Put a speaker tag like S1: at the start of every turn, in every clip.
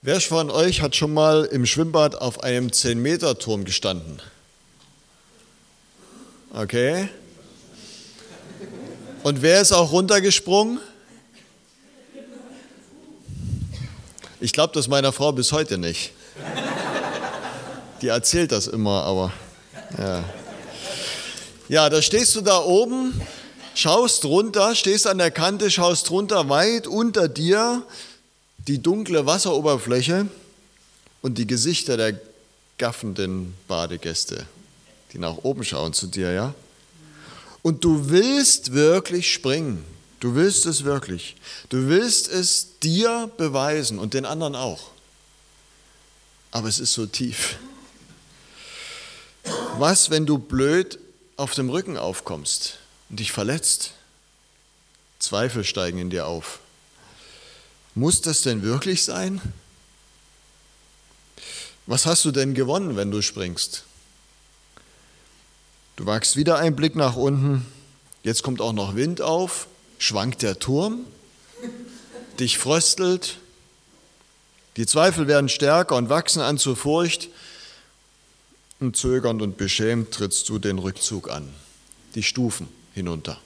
S1: Wer von euch hat schon mal im Schwimmbad auf einem 10-Meter-Turm gestanden? Okay. Und wer ist auch runtergesprungen? Ich glaube das meiner Frau bis heute nicht. Die erzählt das immer, aber ja. Ja, da stehst du da oben, schaust runter, stehst an der Kante, schaust runter, weit unter dir die dunkle Wasseroberfläche und die Gesichter der gaffenden Badegäste, die nach oben schauen zu dir, ja? Und du willst wirklich springen. Du willst es wirklich. Du willst es dir beweisen und den anderen auch. Aber es ist so tief. Was, wenn du blöd auf dem Rücken aufkommst und dich verletzt? Zweifel steigen in dir auf. Muss das denn wirklich sein? Was hast du denn gewonnen, wenn du springst? Du wagst wieder einen Blick nach unten. Jetzt kommt auch noch Wind auf, schwankt der Turm, dich fröstelt. Die Zweifel werden stärker und wachsen an zur Furcht. Und zögernd und beschämt trittst du den Rückzug an, die Stufen hinunter.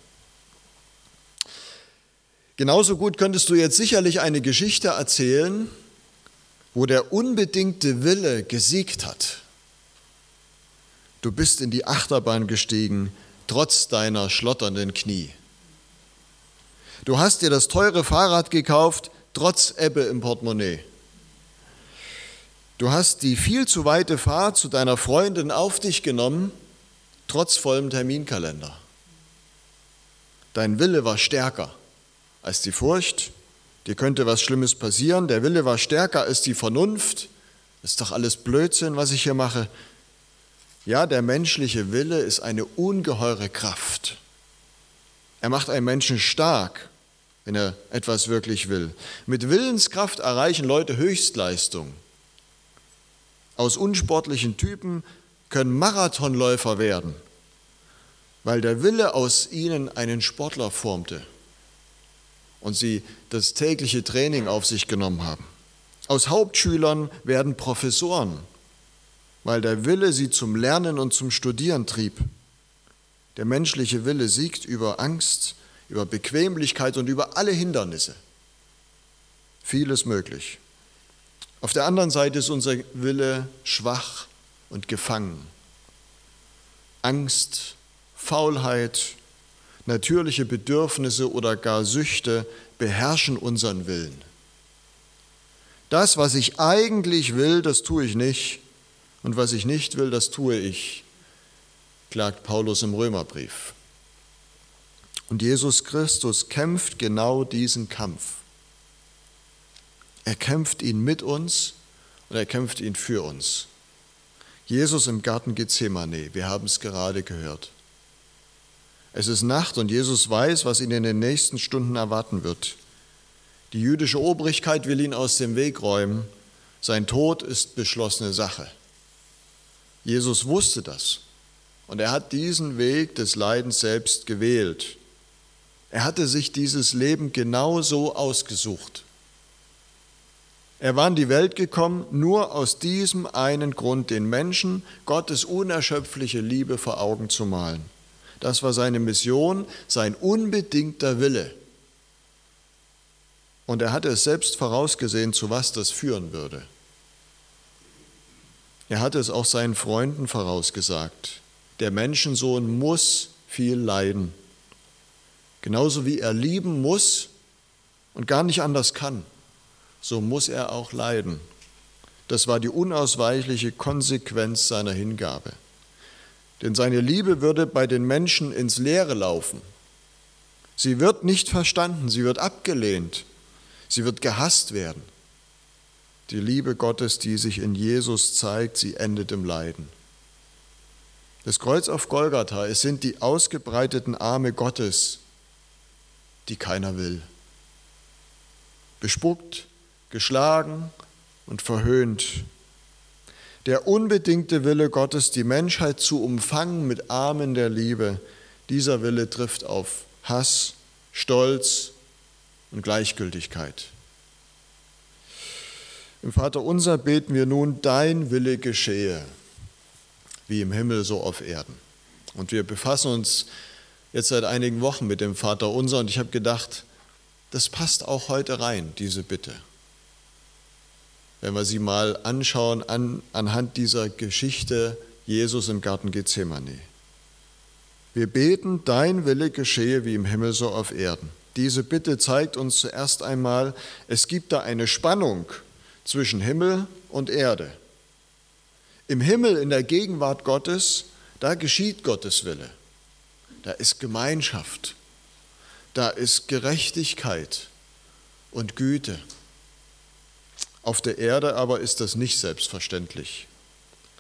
S1: Genauso gut könntest du jetzt sicherlich eine Geschichte erzählen, wo der unbedingte Wille gesiegt hat. Du bist in die Achterbahn gestiegen, trotz deiner schlotternden Knie. Du hast dir das teure Fahrrad gekauft, trotz Ebbe im Portemonnaie. Du hast die viel zu weite Fahrt zu deiner Freundin auf dich genommen, trotz vollem Terminkalender. Dein Wille war stärker als die Furcht, dir könnte was Schlimmes passieren, der Wille war stärker als die Vernunft, ist doch alles Blödsinn, was ich hier mache. Ja, der menschliche Wille ist eine ungeheure Kraft. Er macht einen Menschen stark, wenn er etwas wirklich will. Mit Willenskraft erreichen Leute Höchstleistung. Aus unsportlichen Typen können Marathonläufer werden, weil der Wille aus ihnen einen Sportler formte und sie das tägliche Training auf sich genommen haben. Aus Hauptschülern werden Professoren, weil der Wille sie zum Lernen und zum Studieren trieb. Der menschliche Wille siegt über Angst, über Bequemlichkeit und über alle Hindernisse. Vieles möglich. Auf der anderen Seite ist unser Wille schwach und gefangen. Angst, Faulheit, natürliche Bedürfnisse oder gar Süchte beherrschen unseren Willen. Das, was ich eigentlich will, das tue ich nicht. Und was ich nicht will, das tue ich, klagt Paulus im Römerbrief. Und Jesus Christus kämpft genau diesen Kampf. Er kämpft ihn mit uns und er kämpft ihn für uns. Jesus im Garten Gethsemane, wir haben es gerade gehört. Es ist Nacht und Jesus weiß, was ihn in den nächsten Stunden erwarten wird. Die jüdische Obrigkeit will ihn aus dem Weg räumen. Sein Tod ist beschlossene Sache. Jesus wusste das und er hat diesen Weg des Leidens selbst gewählt. Er hatte sich dieses Leben genau so ausgesucht. Er war in die Welt gekommen nur aus diesem einen Grund, den Menschen Gottes unerschöpfliche Liebe vor Augen zu malen. Das war seine Mission, sein unbedingter Wille. Und er hatte es selbst vorausgesehen, zu was das führen würde. Er hatte es auch seinen Freunden vorausgesagt. Der Menschensohn muss viel leiden. Genauso wie er lieben muss und gar nicht anders kann, so muss er auch leiden. Das war die unausweichliche Konsequenz seiner Hingabe. Denn seine Liebe würde bei den Menschen ins Leere laufen. Sie wird nicht verstanden, sie wird abgelehnt, sie wird gehasst werden. Die Liebe Gottes, die sich in Jesus zeigt, sie endet im Leiden. Das Kreuz auf Golgatha, es sind die ausgebreiteten Arme Gottes, die keiner will. Bespuckt, geschlagen und verhöhnt der unbedingte Wille Gottes, die Menschheit zu umfangen mit Armen der Liebe, dieser Wille trifft auf Hass, Stolz und Gleichgültigkeit. Im Vater unser beten wir nun, dein Wille geschehe, wie im Himmel so auf Erden. Und wir befassen uns jetzt seit einigen Wochen mit dem Vater unser und ich habe gedacht, das passt auch heute rein, diese Bitte. Wenn wir sie mal anschauen an, anhand dieser Geschichte Jesus im Garten Gethsemane. Wir beten, dein Wille geschehe wie im Himmel so auf Erden. Diese Bitte zeigt uns zuerst einmal, es gibt da eine Spannung zwischen Himmel und Erde. Im Himmel, in der Gegenwart Gottes, da geschieht Gottes Wille. Da ist Gemeinschaft, da ist Gerechtigkeit und Güte. Auf der Erde aber ist das nicht selbstverständlich.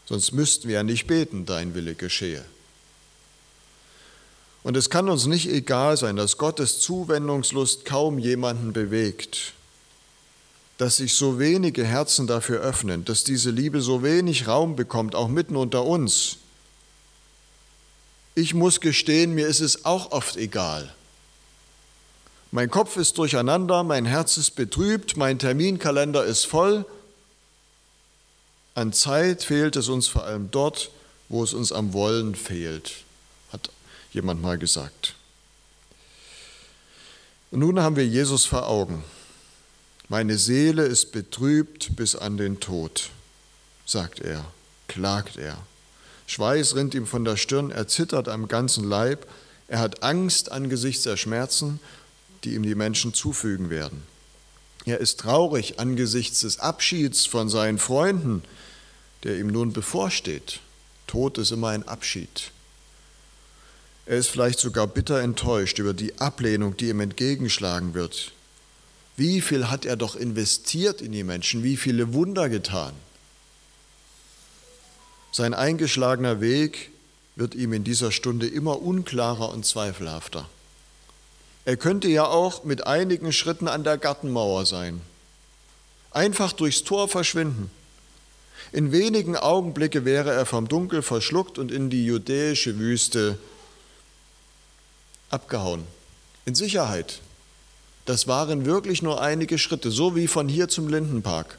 S1: Sonst müssten wir ja nicht beten, dein Wille geschehe. Und es kann uns nicht egal sein, dass Gottes Zuwendungslust kaum jemanden bewegt dass sich so wenige Herzen dafür öffnen, dass diese Liebe so wenig Raum bekommt, auch mitten unter uns. Ich muss gestehen, mir ist es auch oft egal. Mein Kopf ist durcheinander, mein Herz ist betrübt, mein Terminkalender ist voll. An Zeit fehlt es uns vor allem dort, wo es uns am Wollen fehlt, hat jemand mal gesagt. Und nun haben wir Jesus vor Augen. Meine Seele ist betrübt bis an den Tod, sagt er, klagt er. Schweiß rinnt ihm von der Stirn, er zittert am ganzen Leib, er hat Angst angesichts der Schmerzen, die ihm die Menschen zufügen werden. Er ist traurig angesichts des Abschieds von seinen Freunden, der ihm nun bevorsteht. Tod ist immer ein Abschied. Er ist vielleicht sogar bitter enttäuscht über die Ablehnung, die ihm entgegenschlagen wird, wie viel hat er doch investiert in die Menschen, wie viele Wunder getan. Sein eingeschlagener Weg wird ihm in dieser Stunde immer unklarer und zweifelhafter. Er könnte ja auch mit einigen Schritten an der Gartenmauer sein, einfach durchs Tor verschwinden. In wenigen Augenblicke wäre er vom Dunkel verschluckt und in die judäische Wüste abgehauen, in Sicherheit, das waren wirklich nur einige Schritte, so wie von hier zum Lindenpark.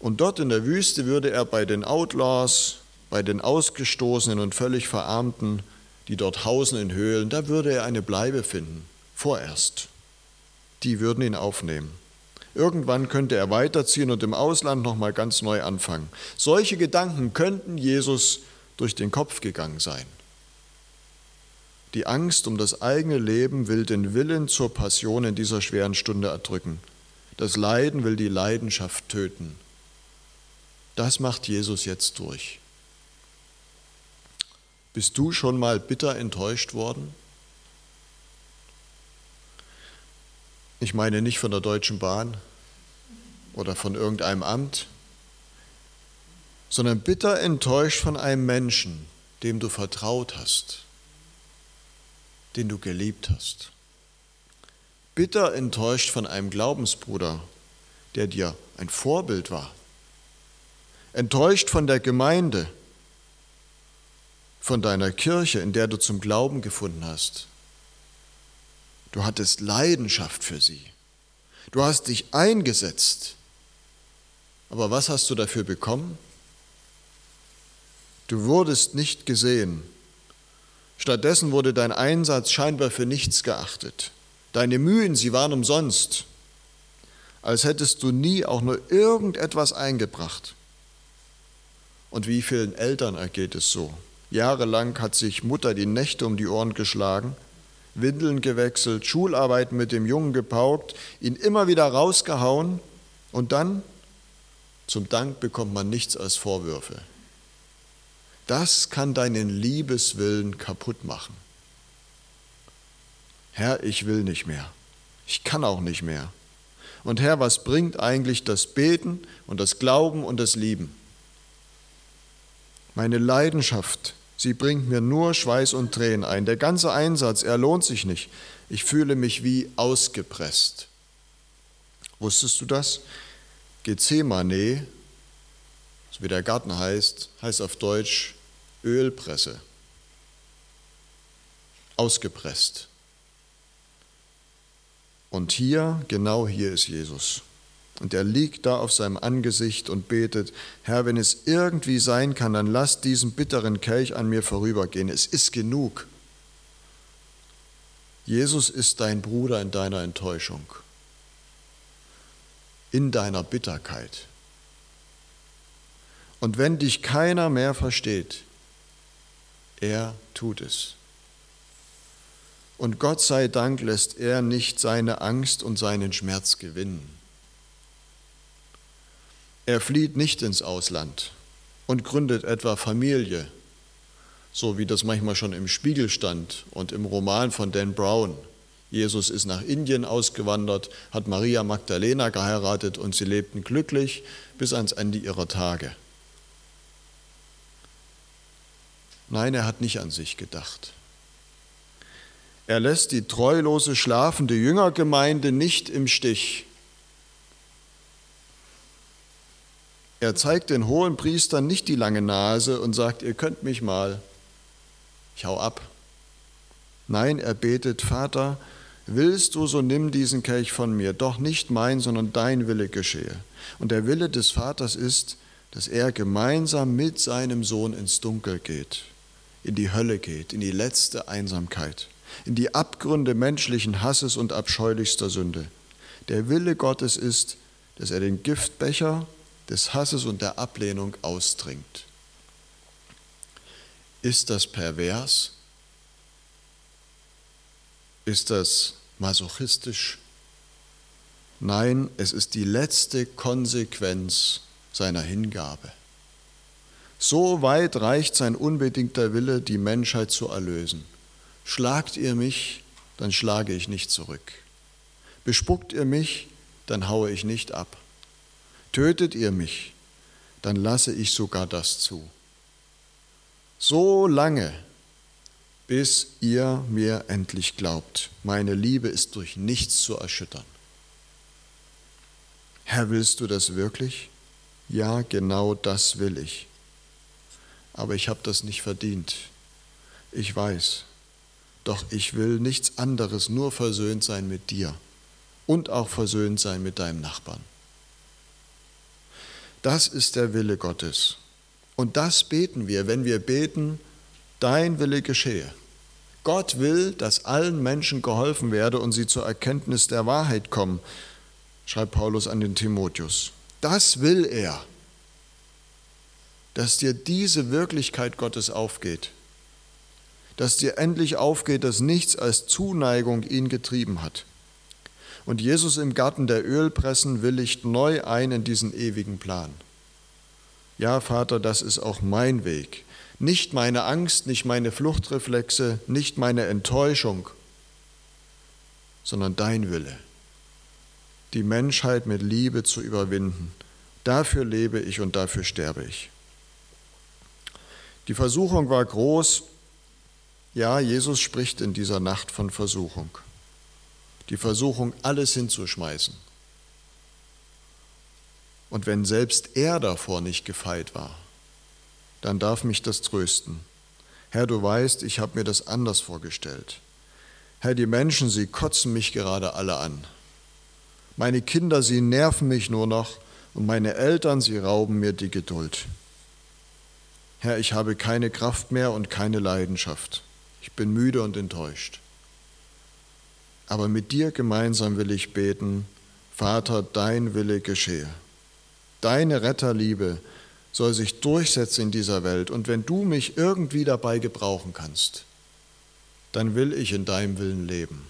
S1: Und dort in der Wüste würde er bei den Outlaws, bei den Ausgestoßenen und völlig Verarmten, die dort hausen in Höhlen, da würde er eine Bleibe finden, vorerst. Die würden ihn aufnehmen. Irgendwann könnte er weiterziehen und im Ausland nochmal ganz neu anfangen. Solche Gedanken könnten Jesus durch den Kopf gegangen sein. Die Angst um das eigene Leben will den Willen zur Passion in dieser schweren Stunde erdrücken. Das Leiden will die Leidenschaft töten. Das macht Jesus jetzt durch. Bist du schon mal bitter enttäuscht worden? Ich meine nicht von der Deutschen Bahn oder von irgendeinem Amt, sondern bitter enttäuscht von einem Menschen, dem du vertraut hast den du geliebt hast. Bitter enttäuscht von einem Glaubensbruder, der dir ein Vorbild war. Enttäuscht von der Gemeinde, von deiner Kirche, in der du zum Glauben gefunden hast. Du hattest Leidenschaft für sie. Du hast dich eingesetzt. Aber was hast du dafür bekommen? Du wurdest nicht gesehen Stattdessen wurde dein Einsatz scheinbar für nichts geachtet. Deine Mühen, sie waren umsonst, als hättest du nie auch nur irgendetwas eingebracht. Und wie vielen Eltern ergeht es so? Jahrelang hat sich Mutter die Nächte um die Ohren geschlagen, Windeln gewechselt, Schularbeiten mit dem Jungen gepaukt, ihn immer wieder rausgehauen und dann, zum Dank bekommt man nichts als Vorwürfe. Das kann deinen Liebeswillen kaputt machen. Herr, ich will nicht mehr. Ich kann auch nicht mehr. Und Herr, was bringt eigentlich das Beten und das Glauben und das Lieben? Meine Leidenschaft, sie bringt mir nur Schweiß und Tränen ein. Der ganze Einsatz, er lohnt sich nicht. Ich fühle mich wie ausgepresst. Wusstest du das? Gethsemane, so wie der Garten heißt, heißt auf Deutsch Ölpresse, ausgepresst. Und hier, genau hier ist Jesus. Und er liegt da auf seinem Angesicht und betet, Herr, wenn es irgendwie sein kann, dann lass diesen bitteren Kelch an mir vorübergehen. Es ist genug. Jesus ist dein Bruder in deiner Enttäuschung, in deiner Bitterkeit. Und wenn dich keiner mehr versteht, er tut es. Und Gott sei Dank lässt er nicht seine Angst und seinen Schmerz gewinnen. Er flieht nicht ins Ausland und gründet etwa Familie, so wie das manchmal schon im Spiegel stand und im Roman von Dan Brown. Jesus ist nach Indien ausgewandert, hat Maria Magdalena geheiratet und sie lebten glücklich bis ans Ende ihrer Tage. Nein, er hat nicht an sich gedacht. Er lässt die treulose, schlafende Jüngergemeinde nicht im Stich. Er zeigt den hohen Priestern nicht die lange Nase und sagt, ihr könnt mich mal, ich hau ab. Nein, er betet, Vater, willst du, so nimm diesen Kelch von mir, doch nicht mein, sondern dein Wille geschehe. Und der Wille des Vaters ist, dass er gemeinsam mit seinem Sohn ins Dunkel geht, in die Hölle geht, in die letzte Einsamkeit, in die Abgründe menschlichen Hasses und abscheulichster Sünde. Der Wille Gottes ist, dass er den Giftbecher des Hasses und der Ablehnung austrinkt. Ist das pervers? Ist das masochistisch? Nein, es ist die letzte Konsequenz seiner Hingabe. So weit reicht sein unbedingter Wille, die Menschheit zu erlösen. Schlagt ihr mich, dann schlage ich nicht zurück. Bespuckt ihr mich, dann haue ich nicht ab. Tötet ihr mich, dann lasse ich sogar das zu. So lange, bis ihr mir endlich glaubt. Meine Liebe ist durch nichts zu erschüttern. Herr, willst du das wirklich? Ja, genau das will ich. Aber ich habe das nicht verdient. Ich weiß. Doch ich will nichts anderes, nur versöhnt sein mit dir und auch versöhnt sein mit deinem Nachbarn. Das ist der Wille Gottes. Und das beten wir, wenn wir beten, dein Wille geschehe. Gott will, dass allen Menschen geholfen werde und sie zur Erkenntnis der Wahrheit kommen, schreibt Paulus an den Timotheus. Das will er, dass dir diese Wirklichkeit Gottes aufgeht, dass dir endlich aufgeht, dass nichts als Zuneigung ihn getrieben hat. Und Jesus im Garten der Ölpressen willigt neu ein in diesen ewigen Plan. Ja, Vater, das ist auch mein Weg. Nicht meine Angst, nicht meine Fluchtreflexe, nicht meine Enttäuschung, sondern dein Wille, die Menschheit mit Liebe zu überwinden. Dafür lebe ich und dafür sterbe ich. Die Versuchung war groß. Ja, Jesus spricht in dieser Nacht von Versuchung die Versuchung, alles hinzuschmeißen. Und wenn selbst er davor nicht gefeit war, dann darf mich das trösten. Herr, du weißt, ich habe mir das anders vorgestellt. Herr, die Menschen, sie kotzen mich gerade alle an. Meine Kinder, sie nerven mich nur noch und meine Eltern, sie rauben mir die Geduld. Herr, ich habe keine Kraft mehr und keine Leidenschaft. Ich bin müde und enttäuscht. Aber mit dir gemeinsam will ich beten, Vater, dein Wille geschehe. Deine Retterliebe soll sich durchsetzen in dieser Welt. Und wenn du mich irgendwie dabei gebrauchen kannst, dann will ich in deinem Willen leben.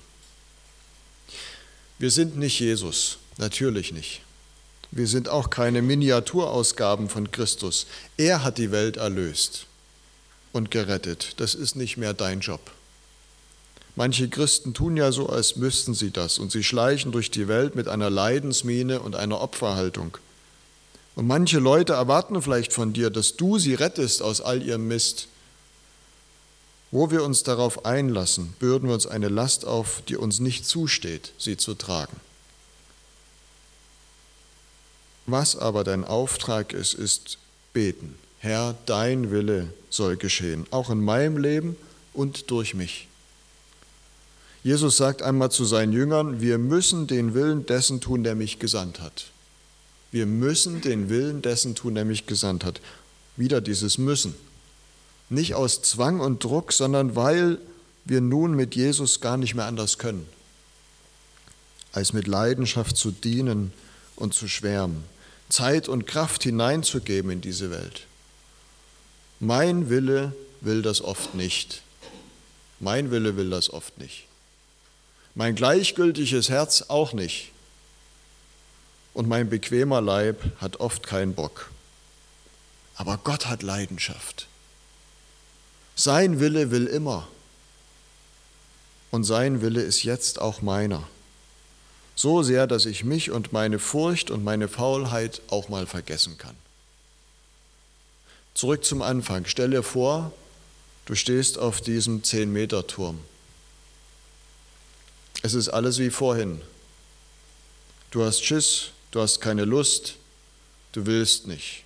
S1: Wir sind nicht Jesus, natürlich nicht. Wir sind auch keine Miniaturausgaben von Christus. Er hat die Welt erlöst und gerettet. Das ist nicht mehr dein Job. Manche Christen tun ja so, als müssten sie das und sie schleichen durch die Welt mit einer Leidensmiene und einer Opferhaltung. Und manche Leute erwarten vielleicht von dir, dass du sie rettest aus all ihrem Mist. Wo wir uns darauf einlassen, bürden wir uns eine Last auf, die uns nicht zusteht, sie zu tragen. Was aber dein Auftrag ist, ist beten. Herr, dein Wille soll geschehen, auch in meinem Leben und durch mich. Jesus sagt einmal zu seinen Jüngern, wir müssen den Willen dessen tun, der mich gesandt hat. Wir müssen den Willen dessen tun, der mich gesandt hat. Wieder dieses Müssen. Nicht aus Zwang und Druck, sondern weil wir nun mit Jesus gar nicht mehr anders können, als mit Leidenschaft zu dienen und zu schwärmen, Zeit und Kraft hineinzugeben in diese Welt. Mein Wille will das oft nicht. Mein Wille will das oft nicht. Mein gleichgültiges Herz auch nicht. Und mein bequemer Leib hat oft keinen Bock. Aber Gott hat Leidenschaft. Sein Wille will immer. Und sein Wille ist jetzt auch meiner. So sehr, dass ich mich und meine Furcht und meine Faulheit auch mal vergessen kann. Zurück zum Anfang. Stell dir vor, du stehst auf diesem 10-Meter-Turm. Es ist alles wie vorhin. Du hast Schiss, du hast keine Lust, du willst nicht.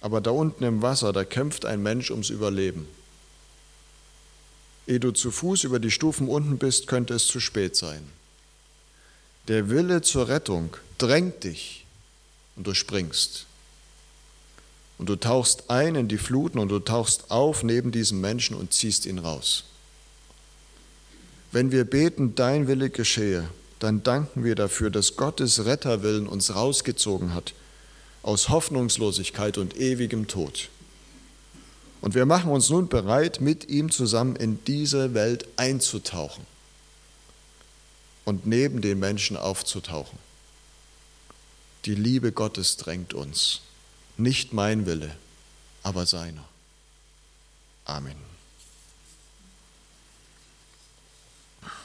S1: Aber da unten im Wasser, da kämpft ein Mensch ums Überleben. Ehe du zu Fuß über die Stufen unten bist, könnte es zu spät sein. Der Wille zur Rettung drängt dich und du springst. Und du tauchst ein in die Fluten und du tauchst auf neben diesem Menschen und ziehst ihn raus. Wenn wir beten, dein Wille geschehe, dann danken wir dafür, dass Gottes Retterwillen uns rausgezogen hat aus Hoffnungslosigkeit und ewigem Tod. Und wir machen uns nun bereit, mit ihm zusammen in diese Welt einzutauchen und neben den Menschen aufzutauchen. Die Liebe Gottes drängt uns, nicht mein Wille, aber seiner. Amen.